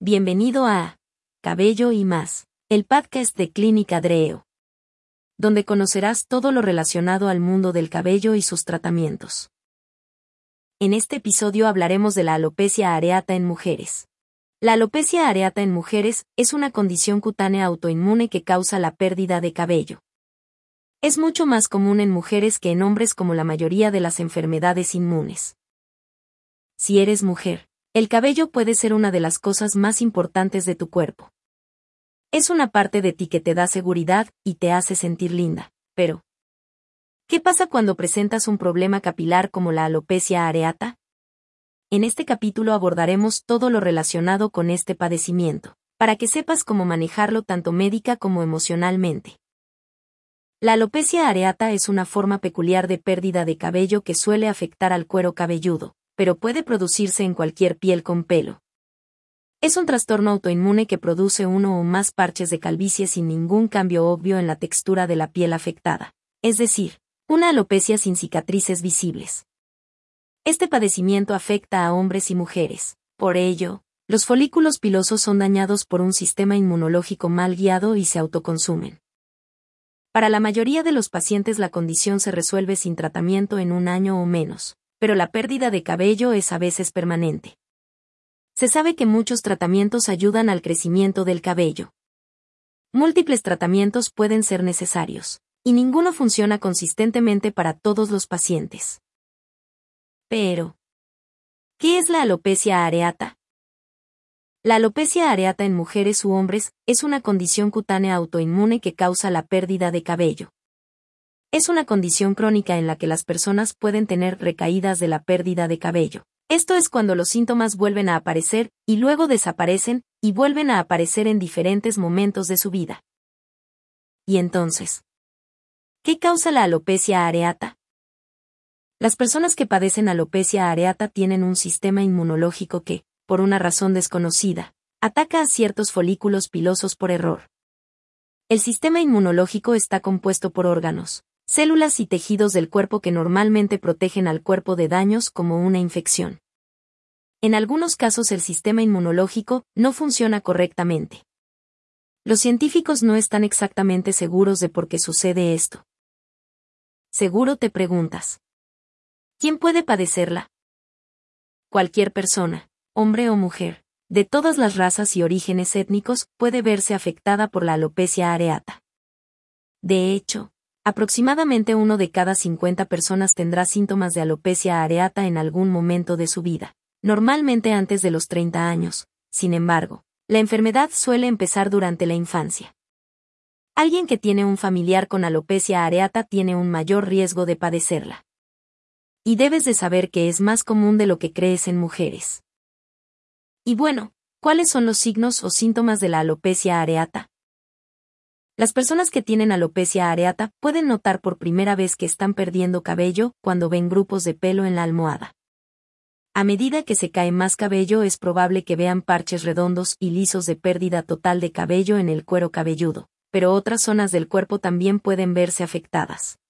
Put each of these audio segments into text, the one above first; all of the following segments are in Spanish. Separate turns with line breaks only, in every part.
Bienvenido a Cabello y más, el podcast de Clínica Dreo, donde conocerás todo lo relacionado al mundo del cabello y sus tratamientos. En este episodio hablaremos de la alopecia areata en mujeres. La alopecia areata en mujeres es una condición cutánea autoinmune que causa la pérdida de cabello. Es mucho más común en mujeres que en hombres como la mayoría de las enfermedades inmunes. Si eres mujer, el cabello puede ser una de las cosas más importantes de tu cuerpo. Es una parte de ti que te da seguridad y te hace sentir linda, pero ¿qué pasa cuando presentas un problema capilar como la alopecia areata? En este capítulo abordaremos todo lo relacionado con este padecimiento, para que sepas cómo manejarlo tanto médica como emocionalmente. La alopecia areata es una forma peculiar de pérdida de cabello que suele afectar al cuero cabelludo, pero puede producirse en cualquier piel con pelo. Es un trastorno autoinmune que produce uno o más parches de calvicie sin ningún cambio obvio en la textura de la piel afectada, es decir, una alopecia sin cicatrices visibles. Este padecimiento afecta a hombres y mujeres. Por ello, los folículos pilosos son dañados por un sistema inmunológico mal guiado y se autoconsumen. Para la mayoría de los pacientes la condición se resuelve sin tratamiento en un año o menos pero la pérdida de cabello es a veces permanente. Se sabe que muchos tratamientos ayudan al crecimiento del cabello. Múltiples tratamientos pueden ser necesarios, y ninguno funciona consistentemente para todos los pacientes. Pero, ¿qué es la alopecia areata? La alopecia areata en mujeres u hombres es una condición cutánea autoinmune que causa la pérdida de cabello. Es una condición crónica en la que las personas pueden tener recaídas de la pérdida de cabello. Esto es cuando los síntomas vuelven a aparecer, y luego desaparecen, y vuelven a aparecer en diferentes momentos de su vida. ¿Y entonces? ¿Qué causa la alopecia areata? Las personas que padecen alopecia areata tienen un sistema inmunológico que, por una razón desconocida, ataca a ciertos folículos pilosos por error. El sistema inmunológico está compuesto por órganos, células y tejidos del cuerpo que normalmente protegen al cuerpo de daños como una infección. En algunos casos el sistema inmunológico no funciona correctamente. Los científicos no están exactamente seguros de por qué sucede esto. Seguro te preguntas. ¿Quién puede padecerla? Cualquier persona, hombre o mujer, de todas las razas y orígenes étnicos, puede verse afectada por la alopecia areata. De hecho, Aproximadamente uno de cada 50 personas tendrá síntomas de alopecia areata en algún momento de su vida, normalmente antes de los 30 años. Sin embargo, la enfermedad suele empezar durante la infancia. Alguien que tiene un familiar con alopecia areata tiene un mayor riesgo de padecerla. Y debes de saber que es más común de lo que crees en mujeres. Y bueno, ¿cuáles son los signos o síntomas de la alopecia areata? Las personas que tienen alopecia areata pueden notar por primera vez que están perdiendo cabello cuando ven grupos de pelo en la almohada. A medida que se cae más cabello es probable que vean parches redondos y lisos de pérdida total de cabello en el cuero cabelludo, pero otras zonas del cuerpo también pueden verse afectadas.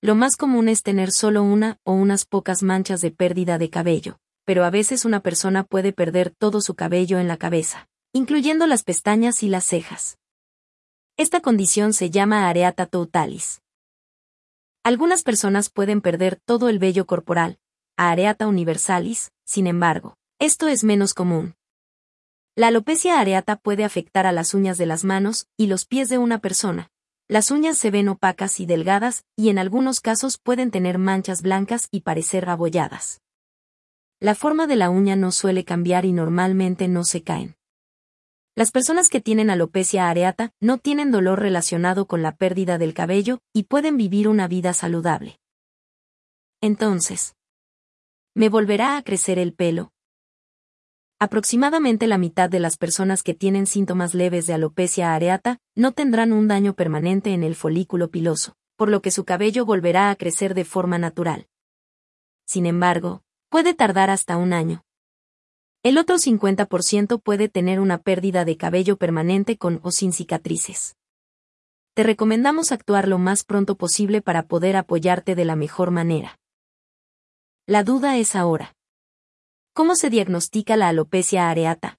Lo más común es tener solo una o unas pocas manchas de pérdida de cabello, pero a veces una persona puede perder todo su cabello en la cabeza, incluyendo las pestañas y las cejas. Esta condición se llama areata totalis. Algunas personas pueden perder todo el vello corporal, areata universalis, sin embargo, esto es menos común. La alopecia areata puede afectar a las uñas de las manos y los pies de una persona. Las uñas se ven opacas y delgadas, y en algunos casos pueden tener manchas blancas y parecer abolladas. La forma de la uña no suele cambiar y normalmente no se caen. Las personas que tienen alopecia areata no tienen dolor relacionado con la pérdida del cabello y pueden vivir una vida saludable. Entonces, ¿me volverá a crecer el pelo? Aproximadamente la mitad de las personas que tienen síntomas leves de alopecia areata no tendrán un daño permanente en el folículo piloso, por lo que su cabello volverá a crecer de forma natural. Sin embargo, puede tardar hasta un año. El otro 50% puede tener una pérdida de cabello permanente con o sin cicatrices. Te recomendamos actuar lo más pronto posible para poder apoyarte de la mejor manera. La duda es ahora. ¿Cómo se diagnostica la alopecia areata?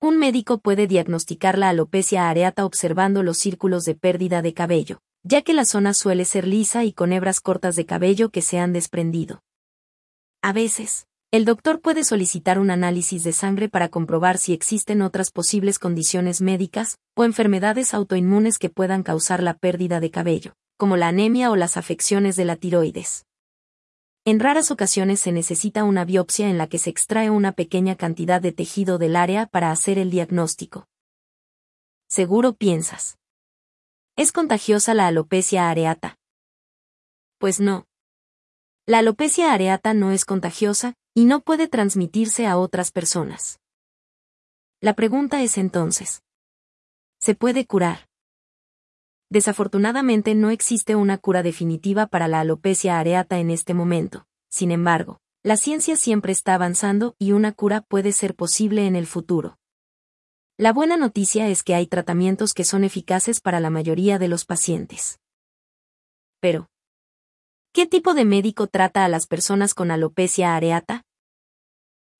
Un médico puede diagnosticar la alopecia areata observando los círculos de pérdida de cabello, ya que la zona suele ser lisa y con hebras cortas de cabello que se han desprendido. A veces, el doctor puede solicitar un análisis de sangre para comprobar si existen otras posibles condiciones médicas o enfermedades autoinmunes que puedan causar la pérdida de cabello, como la anemia o las afecciones de la tiroides. En raras ocasiones se necesita una biopsia en la que se extrae una pequeña cantidad de tejido del área para hacer el diagnóstico. Seguro piensas. ¿Es contagiosa la alopecia areata? Pues no. La alopecia areata no es contagiosa y no puede transmitirse a otras personas. La pregunta es entonces, ¿se puede curar? Desafortunadamente no existe una cura definitiva para la alopecia areata en este momento. Sin embargo, la ciencia siempre está avanzando y una cura puede ser posible en el futuro. La buena noticia es que hay tratamientos que son eficaces para la mayoría de los pacientes. Pero, ¿qué tipo de médico trata a las personas con alopecia areata?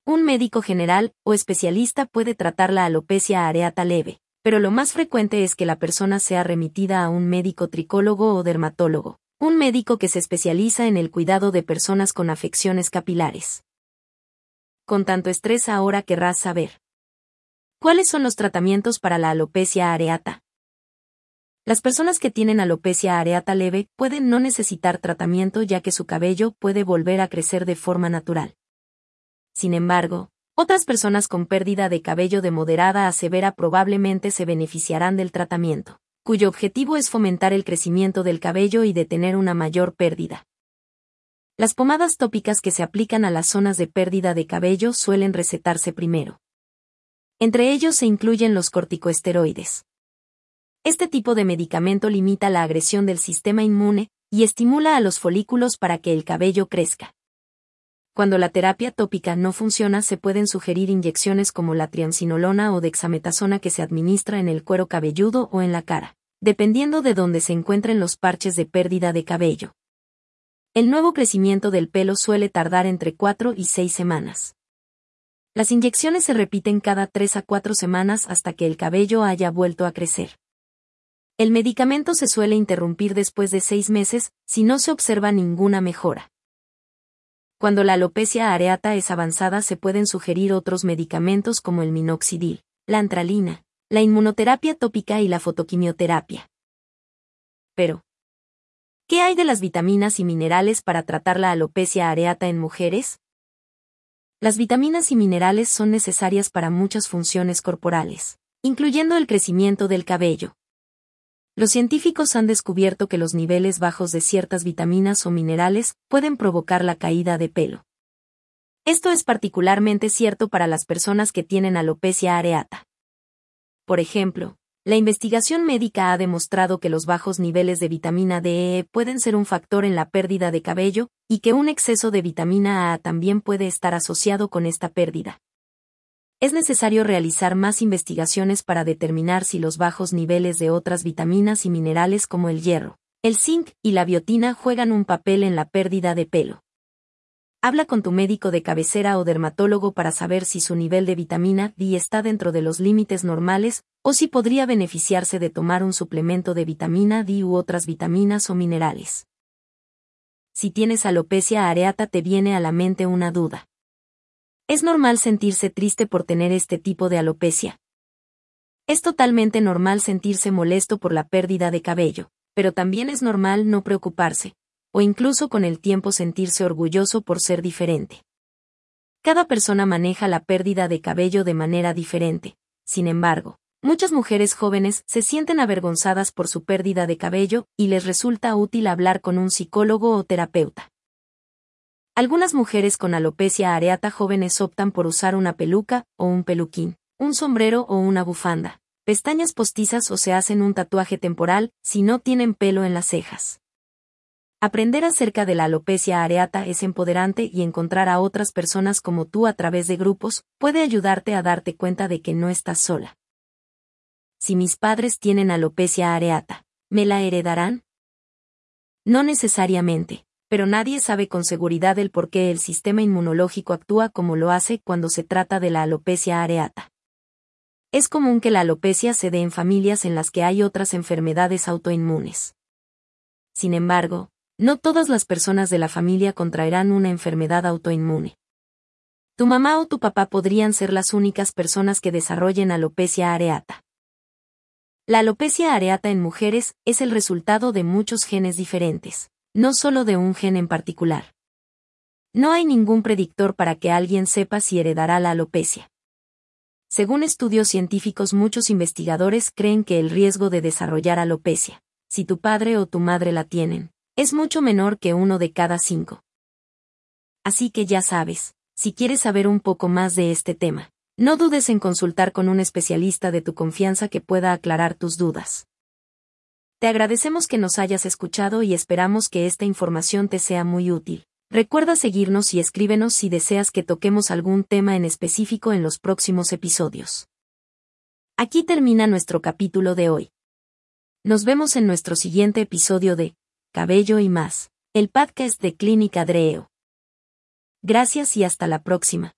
Un médico general o especialista puede tratar la alopecia areata leve, pero lo más frecuente es que la persona sea remitida a un médico tricólogo o dermatólogo, un médico que se especializa en el cuidado de personas con afecciones capilares. Con tanto estrés ahora querrás saber. ¿Cuáles son los tratamientos para la alopecia areata? Las personas que tienen alopecia areata leve pueden no necesitar tratamiento ya que su cabello puede volver a crecer de forma natural. Sin embargo, otras personas con pérdida de cabello de moderada a severa probablemente se beneficiarán del tratamiento, cuyo objetivo es fomentar el crecimiento del cabello y detener una mayor pérdida. Las pomadas tópicas que se aplican a las zonas de pérdida de cabello suelen recetarse primero. Entre ellos se incluyen los corticoesteroides. Este tipo de medicamento limita la agresión del sistema inmune y estimula a los folículos para que el cabello crezca. Cuando la terapia tópica no funciona se pueden sugerir inyecciones como la triamcinolona o dexametasona que se administra en el cuero cabelludo o en la cara, dependiendo de dónde se encuentren los parches de pérdida de cabello. El nuevo crecimiento del pelo suele tardar entre 4 y 6 semanas. Las inyecciones se repiten cada 3 a 4 semanas hasta que el cabello haya vuelto a crecer. El medicamento se suele interrumpir después de 6 meses si no se observa ninguna mejora. Cuando la alopecia areata es avanzada se pueden sugerir otros medicamentos como el minoxidil, la antralina, la inmunoterapia tópica y la fotoquimioterapia. Pero, ¿qué hay de las vitaminas y minerales para tratar la alopecia areata en mujeres? Las vitaminas y minerales son necesarias para muchas funciones corporales, incluyendo el crecimiento del cabello, los científicos han descubierto que los niveles bajos de ciertas vitaminas o minerales pueden provocar la caída de pelo. Esto es particularmente cierto para las personas que tienen alopecia areata. Por ejemplo, la investigación médica ha demostrado que los bajos niveles de vitamina D pueden ser un factor en la pérdida de cabello, y que un exceso de vitamina A también puede estar asociado con esta pérdida es necesario realizar más investigaciones para determinar si los bajos niveles de otras vitaminas y minerales como el hierro, el zinc y la biotina juegan un papel en la pérdida de pelo. Habla con tu médico de cabecera o dermatólogo para saber si su nivel de vitamina D está dentro de los límites normales o si podría beneficiarse de tomar un suplemento de vitamina D u otras vitaminas o minerales. Si tienes alopecia areata te viene a la mente una duda. Es normal sentirse triste por tener este tipo de alopecia. Es totalmente normal sentirse molesto por la pérdida de cabello, pero también es normal no preocuparse, o incluso con el tiempo sentirse orgulloso por ser diferente. Cada persona maneja la pérdida de cabello de manera diferente, sin embargo, muchas mujeres jóvenes se sienten avergonzadas por su pérdida de cabello y les resulta útil hablar con un psicólogo o terapeuta. Algunas mujeres con alopecia areata jóvenes optan por usar una peluca o un peluquín, un sombrero o una bufanda, pestañas postizas o se hacen un tatuaje temporal si no tienen pelo en las cejas. Aprender acerca de la alopecia areata es empoderante y encontrar a otras personas como tú a través de grupos puede ayudarte a darte cuenta de que no estás sola. Si mis padres tienen alopecia areata, ¿me la heredarán? No necesariamente pero nadie sabe con seguridad el por qué el sistema inmunológico actúa como lo hace cuando se trata de la alopecia areata. Es común que la alopecia se dé en familias en las que hay otras enfermedades autoinmunes. Sin embargo, no todas las personas de la familia contraerán una enfermedad autoinmune. Tu mamá o tu papá podrían ser las únicas personas que desarrollen alopecia areata. La alopecia areata en mujeres es el resultado de muchos genes diferentes, no solo de un gen en particular. No hay ningún predictor para que alguien sepa si heredará la alopecia. Según estudios científicos muchos investigadores creen que el riesgo de desarrollar alopecia, si tu padre o tu madre la tienen, es mucho menor que uno de cada cinco. Así que ya sabes, si quieres saber un poco más de este tema, no dudes en consultar con un especialista de tu confianza que pueda aclarar tus dudas. Te agradecemos que nos hayas escuchado y esperamos que esta información te sea muy útil. Recuerda seguirnos y escríbenos si deseas que toquemos algún tema en específico en los próximos episodios. Aquí termina nuestro capítulo de hoy. Nos vemos en nuestro siguiente episodio de Cabello y más, el podcast de Clínica Dreo. Gracias y hasta la próxima.